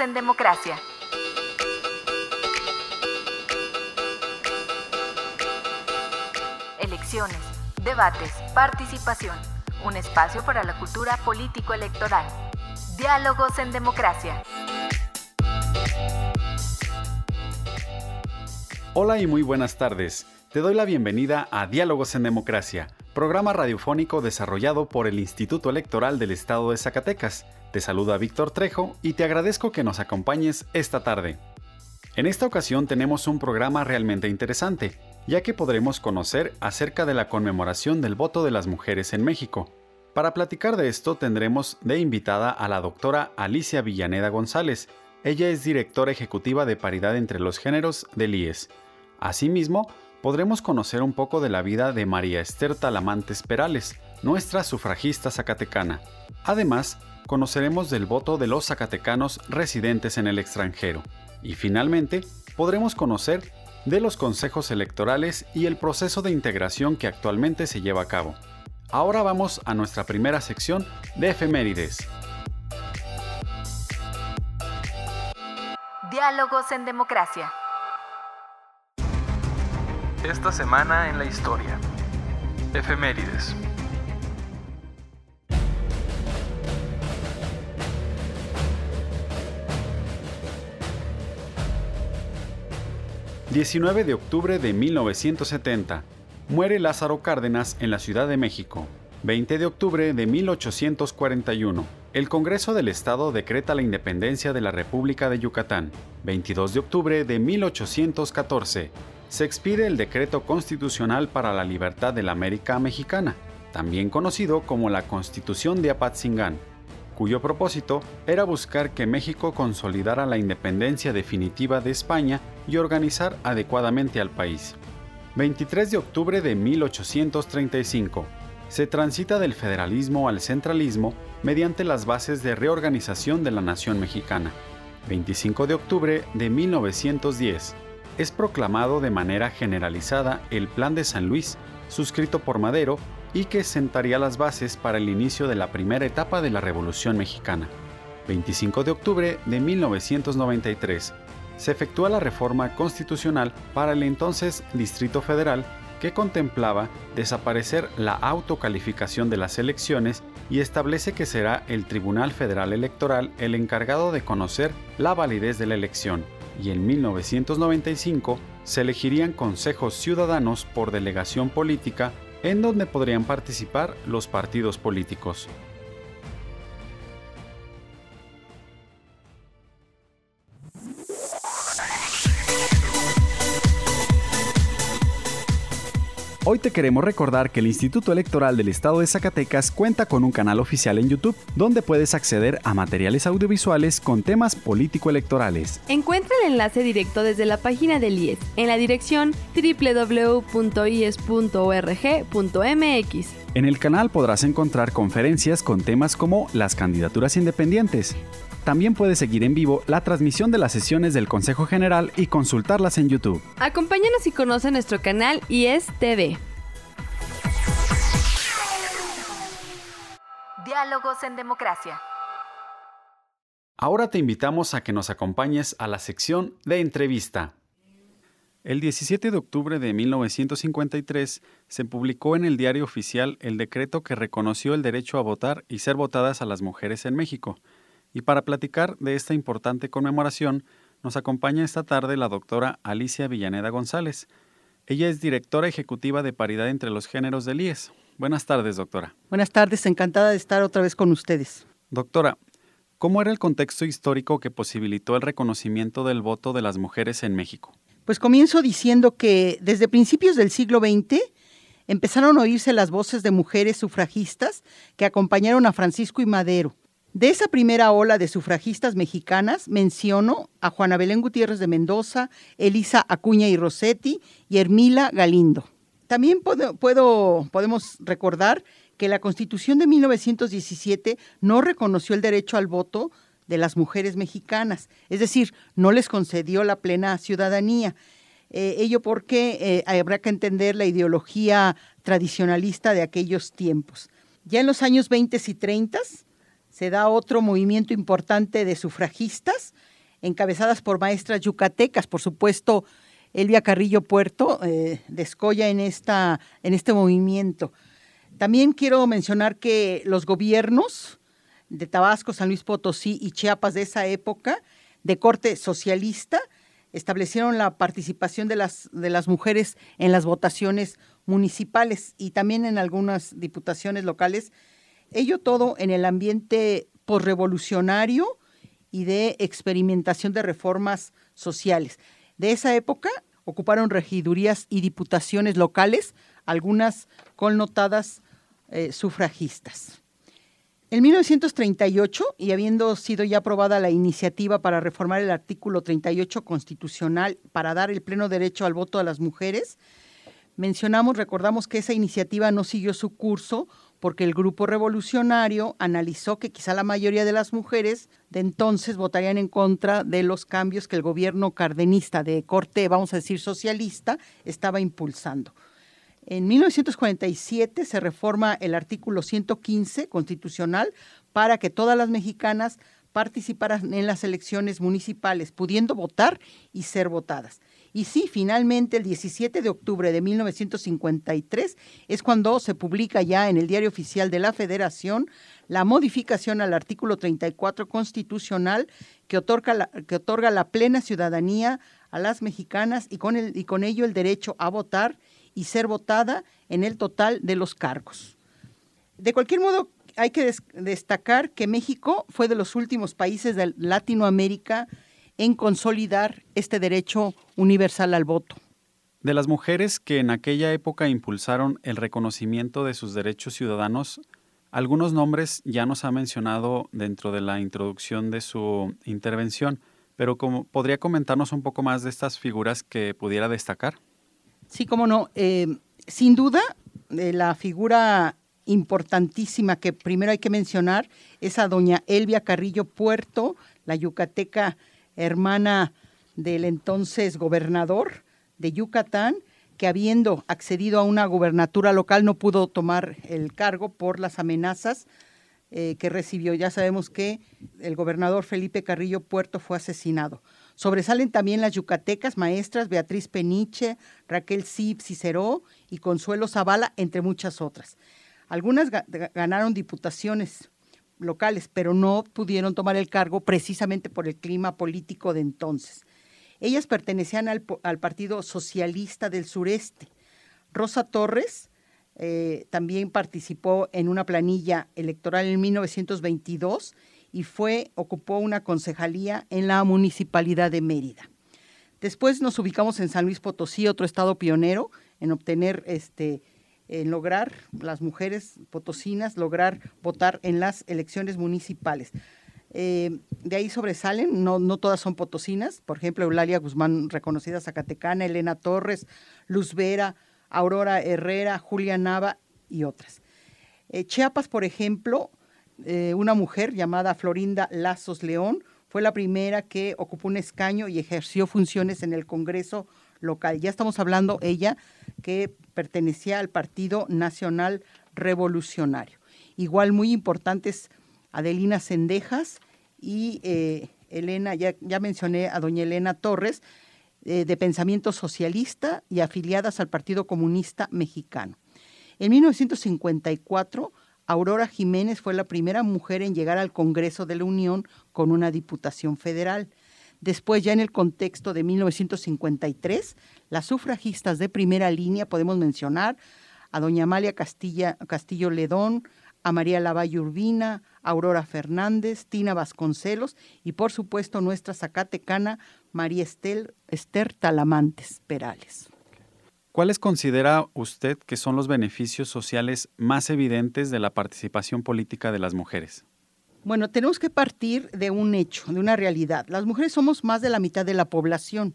En Democracia. Elecciones, debates, participación. Un espacio para la cultura político-electoral. Diálogos en Democracia. Hola y muy buenas tardes. Te doy la bienvenida a Diálogos en Democracia, programa radiofónico desarrollado por el Instituto Electoral del Estado de Zacatecas. Te saluda Víctor Trejo y te agradezco que nos acompañes esta tarde. En esta ocasión tenemos un programa realmente interesante, ya que podremos conocer acerca de la conmemoración del voto de las mujeres en México. Para platicar de esto tendremos de invitada a la doctora Alicia Villaneda González. Ella es directora ejecutiva de paridad entre los géneros del IES. Asimismo, podremos conocer un poco de la vida de María Esther Talamantes Perales, nuestra sufragista zacatecana. Además, conoceremos del voto de los zacatecanos residentes en el extranjero. Y finalmente, podremos conocer de los consejos electorales y el proceso de integración que actualmente se lleva a cabo. Ahora vamos a nuestra primera sección de efemérides. Diálogos en Democracia. Esta semana en la historia. Efemérides. 19 de octubre de 1970. Muere Lázaro Cárdenas en la Ciudad de México. 20 de octubre de 1841. El Congreso del Estado decreta la independencia de la República de Yucatán. 22 de octubre de 1814. Se expide el Decreto Constitucional para la Libertad de la América Mexicana, también conocido como la Constitución de Apatzingán cuyo propósito era buscar que México consolidara la independencia definitiva de España y organizar adecuadamente al país. 23 de octubre de 1835. Se transita del federalismo al centralismo mediante las bases de reorganización de la nación mexicana. 25 de octubre de 1910. Es proclamado de manera generalizada el Plan de San Luis, suscrito por Madero y que sentaría las bases para el inicio de la primera etapa de la Revolución Mexicana. 25 de octubre de 1993, se efectúa la reforma constitucional para el entonces Distrito Federal que contemplaba desaparecer la autocalificación de las elecciones y establece que será el Tribunal Federal Electoral el encargado de conocer la validez de la elección, y en 1995 se elegirían consejos ciudadanos por delegación política en donde podrían participar los partidos políticos. Hoy te queremos recordar que el Instituto Electoral del Estado de Zacatecas cuenta con un canal oficial en YouTube donde puedes acceder a materiales audiovisuales con temas político-electorales. Encuentra el enlace directo desde la página del IES en la dirección www.ies.org.mx. En el canal podrás encontrar conferencias con temas como las candidaturas independientes, también puedes seguir en vivo la transmisión de las sesiones del Consejo General y consultarlas en YouTube. Acompáñanos y conoce nuestro canal IES TV. Diálogos en Democracia. Ahora te invitamos a que nos acompañes a la sección de entrevista. El 17 de octubre de 1953 se publicó en el diario oficial el decreto que reconoció el derecho a votar y ser votadas a las mujeres en México. Y para platicar de esta importante conmemoración, nos acompaña esta tarde la doctora Alicia Villaneda González. Ella es directora ejecutiva de paridad entre los géneros del IES. Buenas tardes, doctora. Buenas tardes, encantada de estar otra vez con ustedes. Doctora, ¿cómo era el contexto histórico que posibilitó el reconocimiento del voto de las mujeres en México? Pues comienzo diciendo que desde principios del siglo XX empezaron a oírse las voces de mujeres sufragistas que acompañaron a Francisco y Madero. De esa primera ola de sufragistas mexicanas menciono a Juana Belén Gutiérrez de Mendoza, Elisa Acuña y Rossetti y Hermila Galindo. También podemos recordar que la Constitución de 1917 no reconoció el derecho al voto de las mujeres mexicanas, es decir, no les concedió la plena ciudadanía. Eh, ello porque eh, habrá que entender la ideología tradicionalista de aquellos tiempos. Ya en los años 20 y 30 se da otro movimiento importante de sufragistas, encabezadas por maestras yucatecas, por supuesto, Elvia Carrillo Puerto eh, descolla en, esta, en este movimiento. También quiero mencionar que los gobiernos de Tabasco, San Luis Potosí y Chiapas de esa época, de corte socialista, establecieron la participación de las, de las mujeres en las votaciones municipales y también en algunas diputaciones locales. Ello todo en el ambiente posrevolucionario y de experimentación de reformas sociales. De esa época ocuparon regidurías y diputaciones locales, algunas connotadas eh, sufragistas. En 1938, y habiendo sido ya aprobada la iniciativa para reformar el artículo 38 constitucional para dar el pleno derecho al voto a las mujeres, mencionamos, recordamos que esa iniciativa no siguió su curso porque el grupo revolucionario analizó que quizá la mayoría de las mujeres de entonces votarían en contra de los cambios que el gobierno cardenista de corte, vamos a decir, socialista, estaba impulsando. En 1947 se reforma el artículo 115 constitucional para que todas las mexicanas participaran en las elecciones municipales, pudiendo votar y ser votadas. Y sí, finalmente el 17 de octubre de 1953 es cuando se publica ya en el Diario Oficial de la Federación la modificación al artículo 34 constitucional que otorga la, que otorga la plena ciudadanía a las mexicanas y con, el, y con ello el derecho a votar y ser votada en el total de los cargos. De cualquier modo, hay que destacar que México fue de los últimos países de Latinoamérica en consolidar este derecho universal al voto. De las mujeres que en aquella época impulsaron el reconocimiento de sus derechos ciudadanos, algunos nombres ya nos ha mencionado dentro de la introducción de su intervención, pero como, ¿podría comentarnos un poco más de estas figuras que pudiera destacar? Sí, cómo no. Eh, sin duda, eh, la figura importantísima que primero hay que mencionar es a doña Elvia Carrillo Puerto, la yucateca hermana del entonces gobernador de Yucatán, que habiendo accedido a una gubernatura local no pudo tomar el cargo por las amenazas eh, que recibió. Ya sabemos que el gobernador Felipe Carrillo Puerto fue asesinado. Sobresalen también las yucatecas maestras Beatriz Peniche, Raquel Cip Ciceró y Consuelo Zavala, entre muchas otras. Algunas ganaron diputaciones locales, pero no pudieron tomar el cargo precisamente por el clima político de entonces. Ellas pertenecían al, Partido Socialista del Sureste. Rosa Torres eh, también participó en una planilla electoral en 1922 y fue, ocupó una concejalía en la municipalidad de Mérida. Después nos ubicamos en San Luis Potosí, otro estado pionero en obtener este, en lograr, las mujeres potosinas, lograr votar en las elecciones municipales. Eh, de ahí sobresalen, no, no todas son potosinas, por ejemplo, Eulalia Guzmán, reconocida Zacatecana, Elena Torres, Luz Vera, Aurora Herrera, Julia Nava y otras. Eh, Chiapas, por ejemplo, eh, una mujer llamada Florinda Lazos León fue la primera que ocupó un escaño y ejerció funciones en el Congreso local. Ya estamos hablando ella que pertenecía al Partido Nacional Revolucionario. Igual muy importantes Adelina Sendejas y eh, Elena, ya, mencioné a doña Elena Torres, eh, de pensamiento socialista y afiliadas al Partido Comunista Mexicano. En 1954, Aurora Jiménez fue la primera mujer en llegar al Congreso de la Unión con una diputación federal. Después, ya en el contexto de 1953, las sufragistas de primera línea podemos mencionar a doña Amalia Castillo Ledón, a María Lavalle Urbina, Aurora Fernández, Tina Vasconcelos y por supuesto nuestra zacatecana María Estel, Esther Talamantes Perales. ¿Cuáles considera usted que son los beneficios sociales más evidentes de la participación política de las mujeres? Bueno, tenemos que partir de un hecho, de una realidad. Las mujeres somos más de la mitad de la población.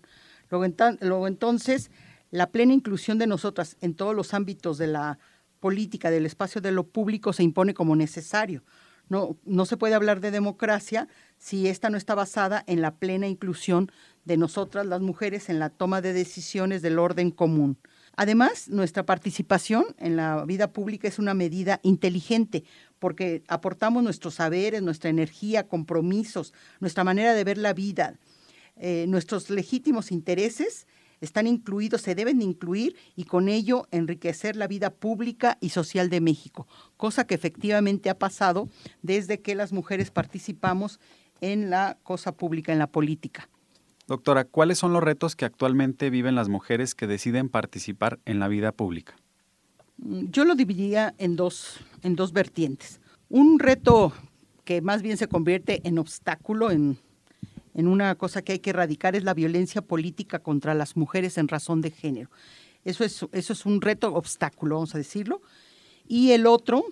Luego, entonces, la plena inclusión de nosotras en todos los ámbitos de la política, del espacio de lo público, se impone como necesario. No, no se puede hablar de democracia si esta no está basada en la plena inclusión de nosotras las mujeres en la toma de decisiones del orden común. Además, nuestra participación en la vida pública es una medida inteligente porque aportamos nuestros saberes, nuestra energía, compromisos, nuestra manera de ver la vida, eh, nuestros legítimos intereses están incluidos, se deben incluir y con ello enriquecer la vida pública y social de México, cosa que efectivamente ha pasado desde que las mujeres participamos en la cosa pública, en la política. Doctora, ¿cuáles son los retos que actualmente viven las mujeres que deciden participar en la vida pública? Yo lo dividiría en dos, en dos vertientes. Un reto que más bien se convierte en obstáculo, en, en una cosa que hay que erradicar, es la violencia política contra las mujeres en razón de género. Eso es, eso es un reto, obstáculo, vamos a decirlo. Y el otro,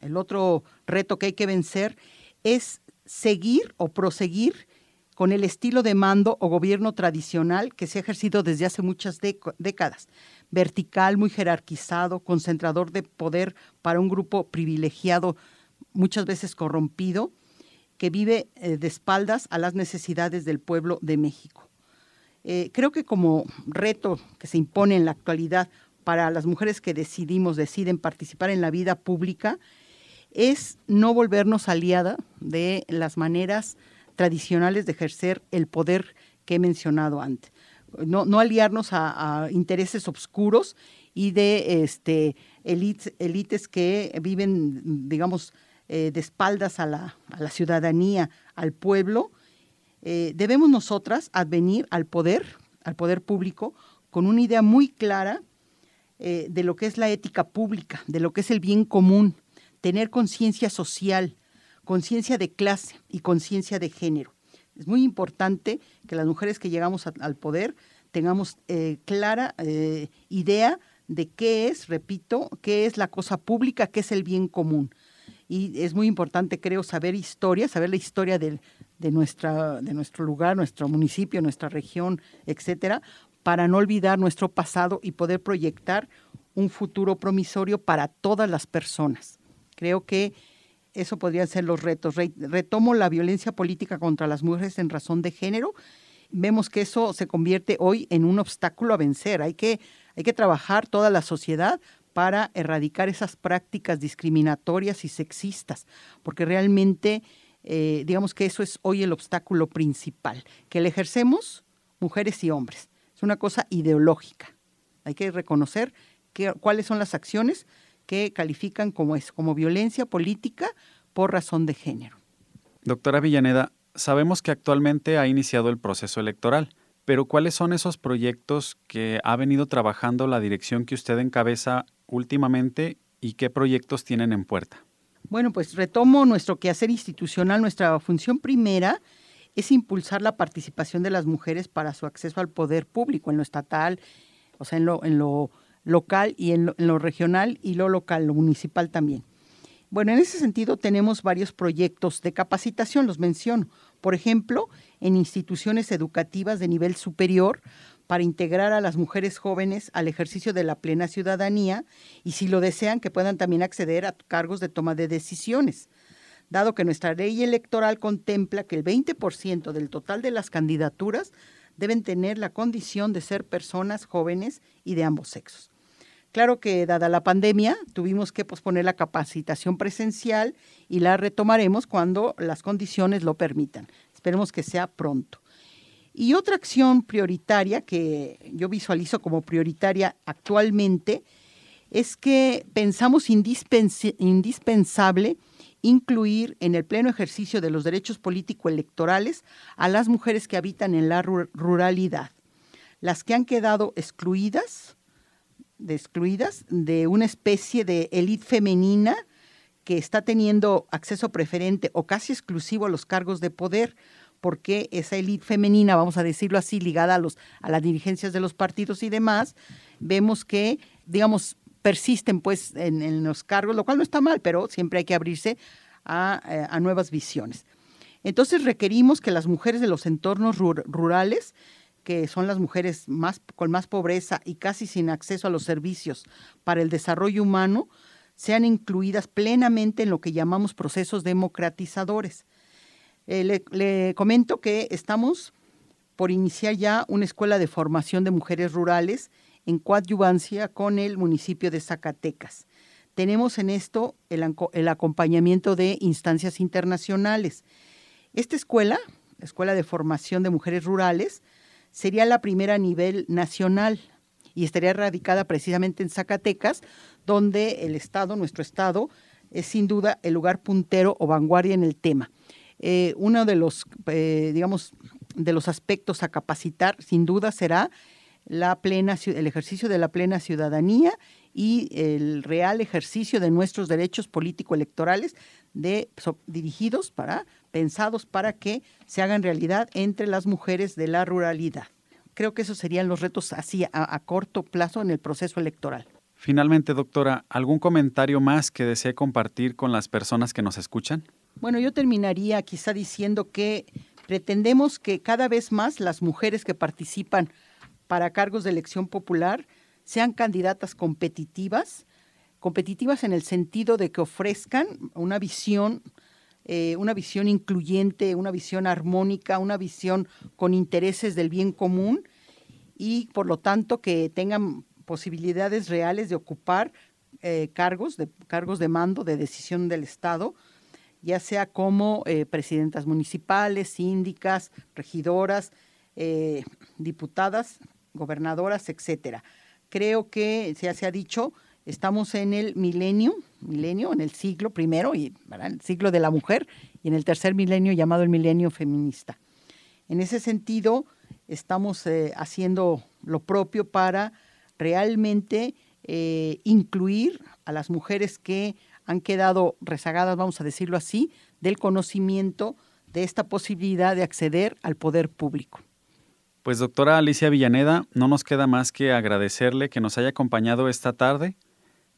el otro reto que hay que vencer es seguir o proseguir con el estilo de mando o gobierno tradicional que se ha ejercido desde hace muchas décadas, vertical, muy jerarquizado, concentrador de poder para un grupo privilegiado, muchas veces corrompido, que vive eh, de espaldas a las necesidades del pueblo de México. Eh, creo que como reto que se impone en la actualidad para las mujeres que decidimos, deciden participar en la vida pública, es no volvernos aliada de las maneras tradicionales de ejercer el poder que he mencionado antes. No, no aliarnos a, intereses oscuros y de este, élites, que viven, digamos, eh, de espaldas a la, a la, ciudadanía, al pueblo. Eh, debemos nosotras advenir al poder, al poder público, con una idea muy clara eh, de lo que es la ética pública, de lo que es el bien común, tener conciencia social, conciencia de clase y conciencia de género. Es muy importante que las mujeres que llegamos al poder tengamos eh, clara eh, idea de qué es, repito, qué es la cosa pública, qué es el bien común. Y es muy importante, creo, saber historia, saber la historia de, nuestra, de nuestro lugar, nuestro municipio, nuestra región, etcétera, para no olvidar nuestro pasado y poder proyectar un futuro promisorio para todas las personas. Creo que eso podrían ser los retos. Retomo la violencia política contra las mujeres en razón de género. Vemos que eso se convierte hoy en un obstáculo a vencer. Hay que, hay que trabajar toda la sociedad para erradicar esas prácticas discriminatorias y sexistas, porque realmente, eh, digamos que eso es hoy el obstáculo principal, que le ejercemos mujeres y hombres. Es una cosa ideológica. Hay que reconocer cuáles son las acciones que califican como es, como violencia política por razón de género. Doctora Villaneda, sabemos que actualmente ha iniciado el proceso electoral, pero ¿cuáles son esos proyectos que ha venido trabajando la dirección que usted encabeza últimamente y qué proyectos tienen en puerta? Bueno, pues retomo nuestro quehacer institucional. Nuestra función primera es impulsar la participación de las mujeres para su acceso al poder público en lo estatal, o sea, en lo, en lo local y en lo, regional y lo local, lo municipal también. Bueno, en ese sentido tenemos varios proyectos de capacitación, los menciono. Por ejemplo, en instituciones educativas de nivel superior para integrar a las mujeres jóvenes al ejercicio de la plena ciudadanía y si lo desean que puedan también acceder a cargos de toma de decisiones, dado que nuestra ley electoral contempla que el 20% del total de las candidaturas deben tener la condición de ser personas jóvenes y de ambos sexos. Claro que dada la pandemia tuvimos que posponer la capacitación presencial y la retomaremos cuando las condiciones lo permitan. Esperemos que sea pronto. Y otra acción prioritaria que yo visualizo como prioritaria actualmente es que pensamos indispensable incluir en el pleno ejercicio de los derechos político-electorales a las mujeres que habitan en la ruralidad, las que han quedado excluidas de excluidas de una especie de élite femenina que está teniendo acceso preferente o casi exclusivo a los cargos de poder, porque esa élite femenina, vamos a decirlo así, ligada a, los, a las dirigencias de los partidos y demás, vemos que, digamos, persisten pues en, los cargos, lo cual no está mal, pero siempre hay que abrirse a, eh, a nuevas visiones. Entonces requerimos que las mujeres de los entornos rurales que son las mujeres más, con más pobreza y casi sin acceso a los servicios para el desarrollo humano, sean incluidas plenamente en lo que llamamos procesos democratizadores. Eh, le, comento que estamos por iniciar ya una escuela de formación de mujeres rurales en coadyuvancia con el municipio de Zacatecas. Tenemos en esto el acompañamiento de instancias internacionales. Esta escuela, la Escuela de Formación de Mujeres Rurales, sería la primera a nivel nacional y estaría radicada precisamente en Zacatecas, donde el Estado, nuestro Estado, es sin duda el lugar puntero o vanguardia en el tema. Eh, uno de los, eh, digamos, de los aspectos a capacitar, sin duda, será la plena, el ejercicio de la plena ciudadanía y el real ejercicio de nuestros derechos político-electorales dirigidos para, pensados para que se hagan realidad entre las mujeres de la ruralidad. Creo que esos serían los retos así a, a corto plazo en el proceso electoral. Finalmente, doctora, ¿algún comentario más que desee compartir con las personas que nos escuchan? Bueno, yo terminaría quizá diciendo que pretendemos que cada vez más las mujeres que participan para cargos de elección popular sean candidatas competitivas, competitivas en el sentido de que ofrezcan una visión, eh, una visión incluyente, una visión armónica, una visión con intereses del bien común y por lo tanto que tengan posibilidades reales de ocupar eh, cargos, de, cargos de mando, de decisión del Estado, ya sea como eh, presidentas municipales, síndicas, regidoras, diputadas, gobernadoras, etcétera. Creo que ya se ha dicho, estamos en el milenio, milenio, en el siglo primero, y el siglo de la mujer, y en el tercer milenio llamado el milenio feminista. En ese sentido, estamos eh, haciendo lo propio para realmente eh, incluir a las mujeres que han quedado rezagadas, vamos a decirlo así, del conocimiento de esta posibilidad de acceder al poder público. Pues doctora Alicia Villaneda, no nos queda más que agradecerle que nos haya acompañado esta tarde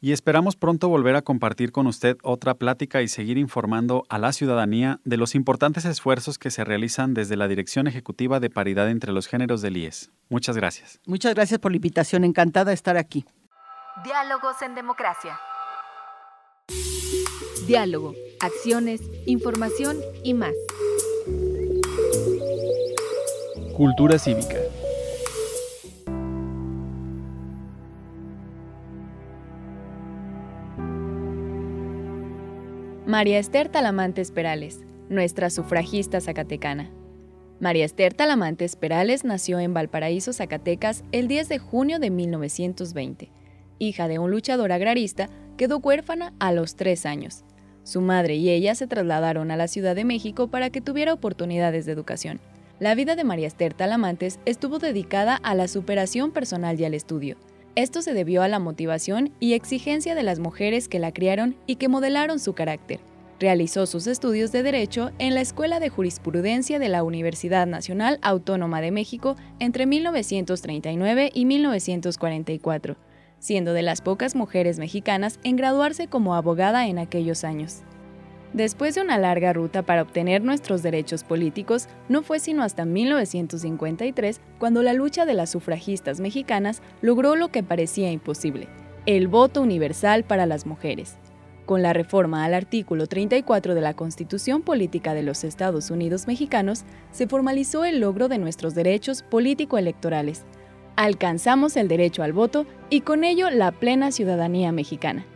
y esperamos pronto volver a compartir con usted otra plática y seguir informando a la ciudadanía de los importantes esfuerzos que se realizan desde la Dirección Ejecutiva de Paridad entre los Géneros del IES. Muchas gracias. Muchas gracias por la invitación, encantada de estar aquí. Diálogos en Democracia. Diálogo, acciones, información y más. Cultura cívica. María Esther Talamantes Perales, nuestra sufragista zacatecana. María Esther Talamantes Perales nació en Valparaíso, Zacatecas, el 10 de junio de 1920. Hija de un luchador agrarista, quedó huérfana a los tres años. Su madre y ella se trasladaron a la Ciudad de México para que tuviera oportunidades de educación. La vida de María Esther Talamantes estuvo dedicada a la superación personal y al estudio. Esto se debió a la motivación y exigencia de las mujeres que la criaron y que modelaron su carácter. Realizó sus estudios de Derecho en la Escuela de Jurisprudencia de la Universidad Nacional Autónoma de México entre 1939 y 1944, siendo de las pocas mujeres mexicanas en graduarse como abogada en aquellos años. Después de una larga ruta para obtener nuestros derechos políticos, no fue sino hasta 1953 cuando la lucha de las sufragistas mexicanas logró lo que parecía imposible, el voto universal para las mujeres. Con la reforma al artículo 34 de la Constitución Política de los Estados Unidos Mexicanos, se formalizó el logro de nuestros derechos político-electorales. Alcanzamos el derecho al voto y con ello la plena ciudadanía mexicana.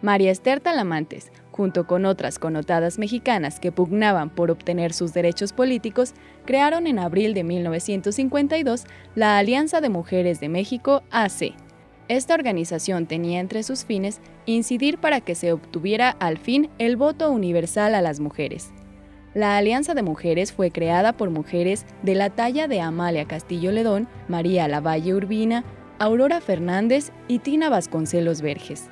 María Esther Talamantes, junto con otras connotadas mexicanas que pugnaban por obtener sus derechos políticos, crearon en abril de 1952 la Alianza de Mujeres de México, AC. Esta organización tenía entre sus fines incidir para que se obtuviera al fin el voto universal a las mujeres. La Alianza de Mujeres fue creada por mujeres de la talla de Amalia Castillo Ledón, María Lavalle Urbina, Aurora Fernández y Tina Vasconcelos Verges.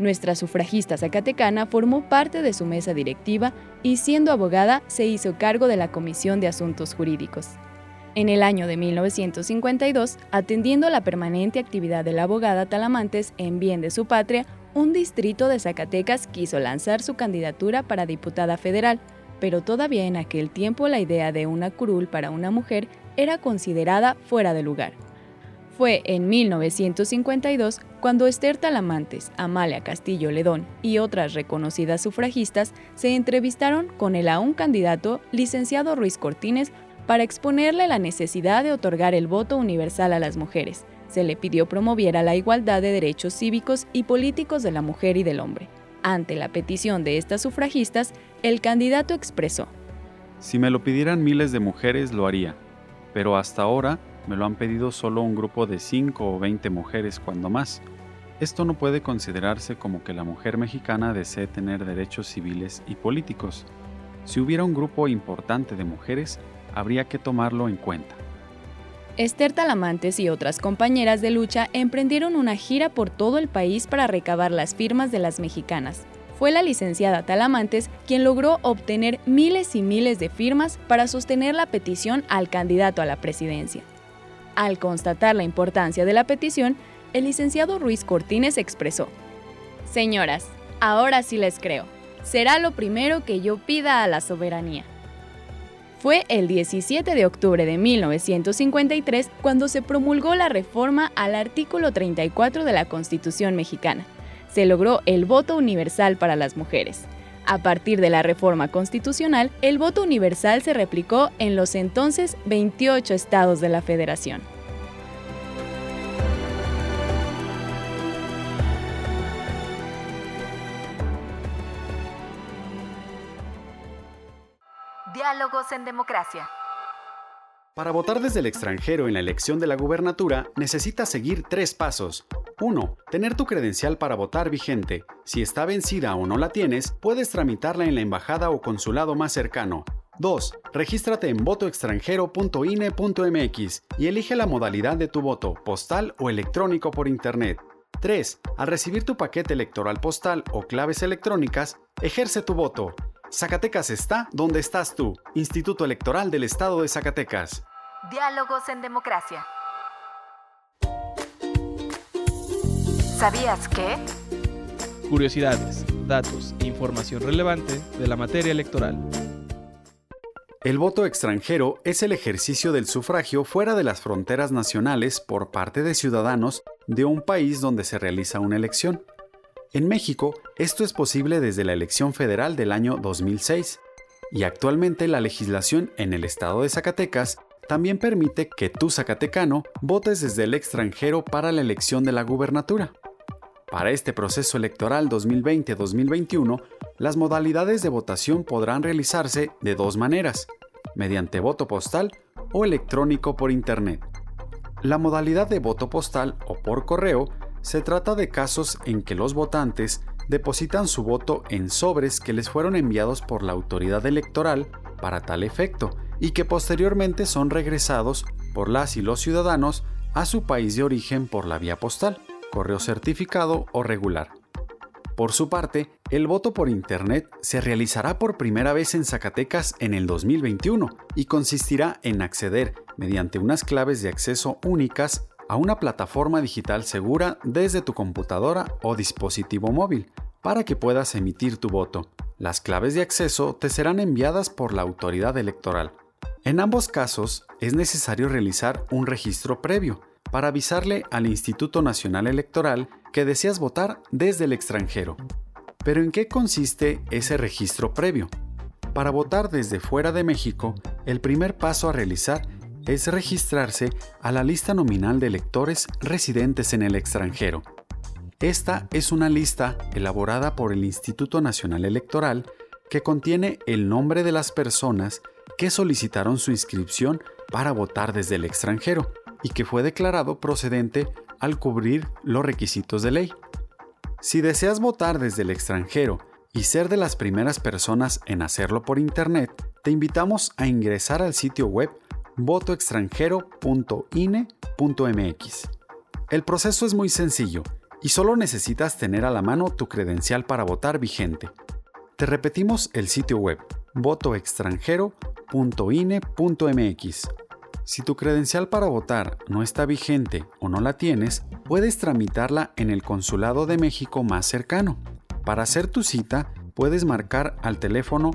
Nuestra sufragista zacatecana formó parte de su mesa directiva y siendo abogada se hizo cargo de la Comisión de Asuntos Jurídicos. En el año de 1952, atendiendo la permanente actividad de la abogada Talamantes en bien de su patria, un distrito de Zacatecas quiso lanzar su candidatura para diputada federal, pero todavía en aquel tiempo la idea de una curul para una mujer era considerada fuera de lugar. Fue en 1952 cuando Esther Talamantes, Amalia Castillo Ledón y otras reconocidas sufragistas se entrevistaron con el aún candidato licenciado Ruiz Cortines para exponerle la necesidad de otorgar el voto universal a las mujeres. Se le pidió promoviera la igualdad de derechos cívicos y políticos de la mujer y del hombre. Ante la petición de estas sufragistas, el candidato expresó, Si me lo pidieran miles de mujeres, lo haría, pero hasta ahora me lo han pedido solo un grupo de 5 o 20 mujeres cuando más. Esto no puede considerarse como que la mujer mexicana desee tener derechos civiles y políticos. Si hubiera un grupo importante de mujeres, habría que tomarlo en cuenta. Esther Talamantes y otras compañeras de lucha emprendieron una gira por todo el país para recabar las firmas de las mexicanas. Fue la licenciada Talamantes quien logró obtener miles y miles de firmas para sostener la petición al candidato a la presidencia. Al constatar la importancia de la petición, el licenciado Ruiz Cortines expresó, Señoras, ahora sí les creo. Será lo primero que yo pida a la soberanía. Fue el 17 de octubre de 1953 cuando se promulgó la reforma al artículo 34 de la Constitución mexicana. Se logró el voto universal para las mujeres. A partir de la reforma constitucional, el voto universal se replicó en los entonces 28 estados de la federación. Diálogos en democracia. Para votar desde el extranjero en la elección de la gubernatura, necesitas seguir tres pasos. 1. Tener tu credencial para votar vigente. Si está vencida o no la tienes, puedes tramitarla en la embajada o consulado más cercano. 2. Regístrate en votoextranjero.ine.mx y elige la modalidad de tu voto, postal o electrónico por Internet. 3. Al recibir tu paquete electoral postal o claves electrónicas, ejerce tu voto. Zacatecas está donde estás tú. Instituto Electoral del Estado de Zacatecas. Diálogos en democracia. ¿Sabías que? Curiosidades, datos e información relevante de la materia electoral. El voto extranjero es el ejercicio del sufragio fuera de las fronteras nacionales por parte de ciudadanos de un país donde se realiza una elección. En México, esto es posible desde la elección federal del año 2006, y actualmente la legislación en el estado de Zacatecas también permite que tú zacatecano votes desde el extranjero para la elección de la gubernatura. Para este proceso electoral 2020-2021, las modalidades de votación podrán realizarse de dos maneras, mediante voto postal o electrónico por Internet. La modalidad de voto postal o por correo se trata de casos en que los votantes depositan su voto en sobres que les fueron enviados por la autoridad electoral para tal efecto y que posteriormente son regresados por las y los ciudadanos a su país de origen por la vía postal, correo certificado o regular. Por su parte, el voto por Internet se realizará por primera vez en Zacatecas en el 2021 y consistirá en acceder, mediante unas claves de acceso únicas, a una plataforma digital segura desde tu computadora o dispositivo móvil para que puedas emitir tu voto. Las claves de acceso te serán enviadas por la autoridad electoral. En ambos casos es necesario realizar un registro previo para avisarle al Instituto Nacional Electoral que deseas votar desde el extranjero. Pero ¿en qué consiste ese registro previo? Para votar desde fuera de México, el primer paso a realizar es registrarse a la lista nominal de electores residentes en el extranjero. Esta es una lista elaborada por el Instituto Nacional Electoral que contiene el nombre de las personas que solicitaron su inscripción para votar desde el extranjero y que fue declarado procedente al cubrir los requisitos de ley. Si deseas votar desde el extranjero y ser de las primeras personas en hacerlo por Internet, te invitamos a ingresar al sitio web votoextranjero.ine.mx. El proceso es muy sencillo. y solo necesitas tener a la mano tu credencial para votar vigente. Te repetimos el sitio web votoextranjero.ine.mx. Si tu credencial para votar no está vigente o no la tienes, puedes tramitarla en el Consulado de México más cercano. Para hacer tu cita, puedes marcar al teléfono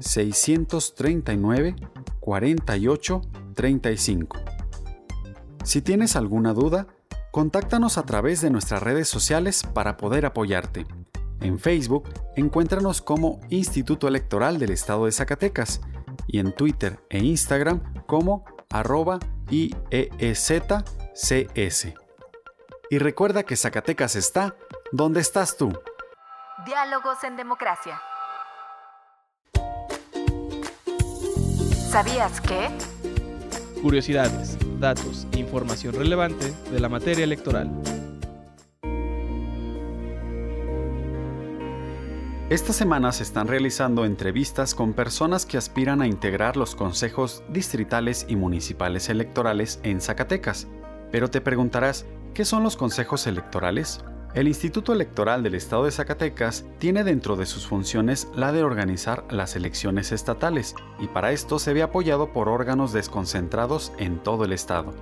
1-877-639-4835. Si tienes alguna duda, contáctanos a través de nuestras redes sociales para poder apoyarte. En Facebook, encuéntranos como Instituto Electoral del Estado de Zacatecas y en Twitter e Instagram como arroba IEEZCS. Y recuerda que Zacatecas está donde estás tú. Diálogos en Democracia. ¿Sabías que? Curiosidades, datos e información relevante de la materia electoral. Esta semana se están realizando entrevistas con personas que aspiran a integrar los consejos distritales y municipales electorales en Zacatecas. Pero te preguntarás, ¿qué son los consejos electorales? El Instituto Electoral del Estado de Zacatecas tiene dentro de sus funciones la de organizar las elecciones estatales, y para esto se ve apoyado por órganos desconcentrados en todo el estado.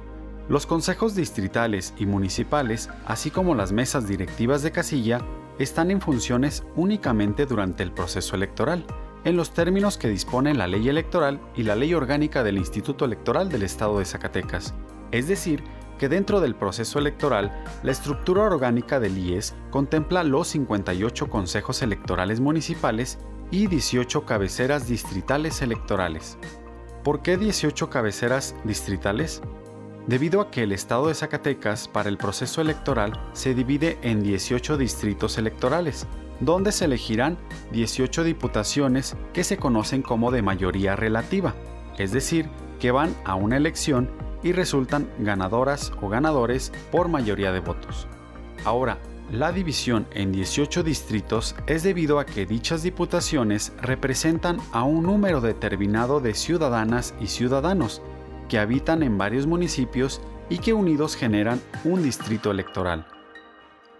Los consejos distritales y municipales, así como las mesas directivas de casilla, están en funciones únicamente durante el proceso electoral, en los términos que disponen la ley electoral y la ley orgánica del Instituto Electoral del Estado de Zacatecas. Es decir, que dentro del proceso electoral, la estructura orgánica del IES contempla los 58 consejos electorales municipales y 18 cabeceras distritales electorales. ¿Por qué 18 cabeceras distritales? debido a que el estado de Zacatecas para el proceso electoral se divide en 18 distritos electorales, donde se elegirán 18 diputaciones que se conocen como de mayoría relativa, es decir, que van a una elección y resultan ganadoras o ganadores por mayoría de votos. Ahora, la división en 18 distritos es debido a que dichas diputaciones representan a un número determinado de ciudadanas y ciudadanos que habitan en varios municipios y que unidos generan un distrito electoral.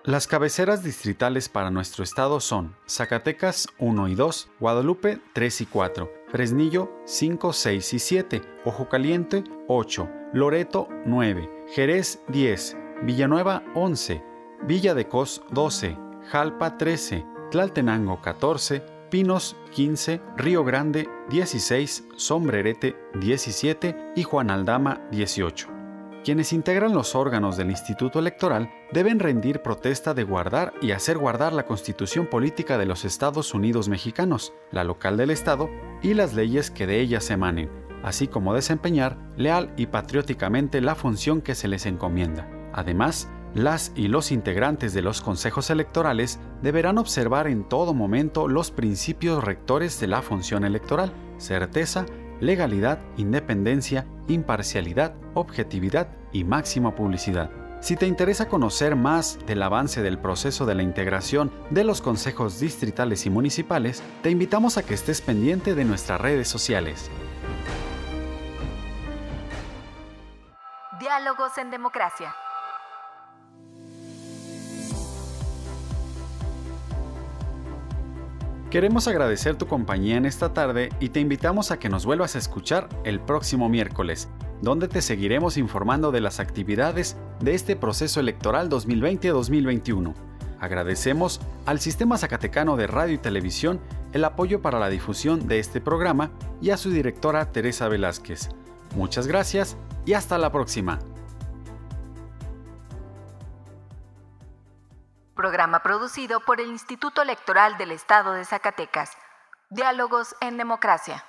Las cabeceras distritales para nuestro estado son Zacatecas 1 y 2, Guadalupe 3 y 4, Fresnillo 5, 6 y 7, Ojo Caliente 8, Loreto 9, Jerez 10, Villanueva 11, Villa de Cos 12, Jalpa 13, Tlaltenango 14, Pinos 15, Río Grande 16, Sombrerete 17 y Juan Aldama 18. Quienes integran los órganos del Instituto Electoral deben rendir protesta de guardar y hacer guardar la Constitución Política de los Estados Unidos Mexicanos, la local del Estado y las leyes que de ellas emanen, así como desempeñar leal y patrióticamente la función que se les encomienda. Además, las y los integrantes de los consejos electorales deberán observar en todo momento los principios rectores de la función electoral, certeza, legalidad, independencia, imparcialidad, objetividad y máxima publicidad. Si te interesa conocer más del avance del proceso de la integración de los consejos distritales y municipales, te invitamos a que estés pendiente de nuestras redes sociales. Diálogos en Democracia. Queremos agradecer tu compañía en esta tarde y te invitamos a que nos vuelvas a escuchar el próximo miércoles, donde te seguiremos informando de las actividades de este proceso electoral 2020-2021. Agradecemos al Sistema Zacatecano de Radio y Televisión el apoyo para la difusión de este programa y a su directora Teresa Velázquez. Muchas gracias y hasta la próxima. Programa producido por el Instituto Electoral del Estado de Zacatecas. Diálogos en Democracia.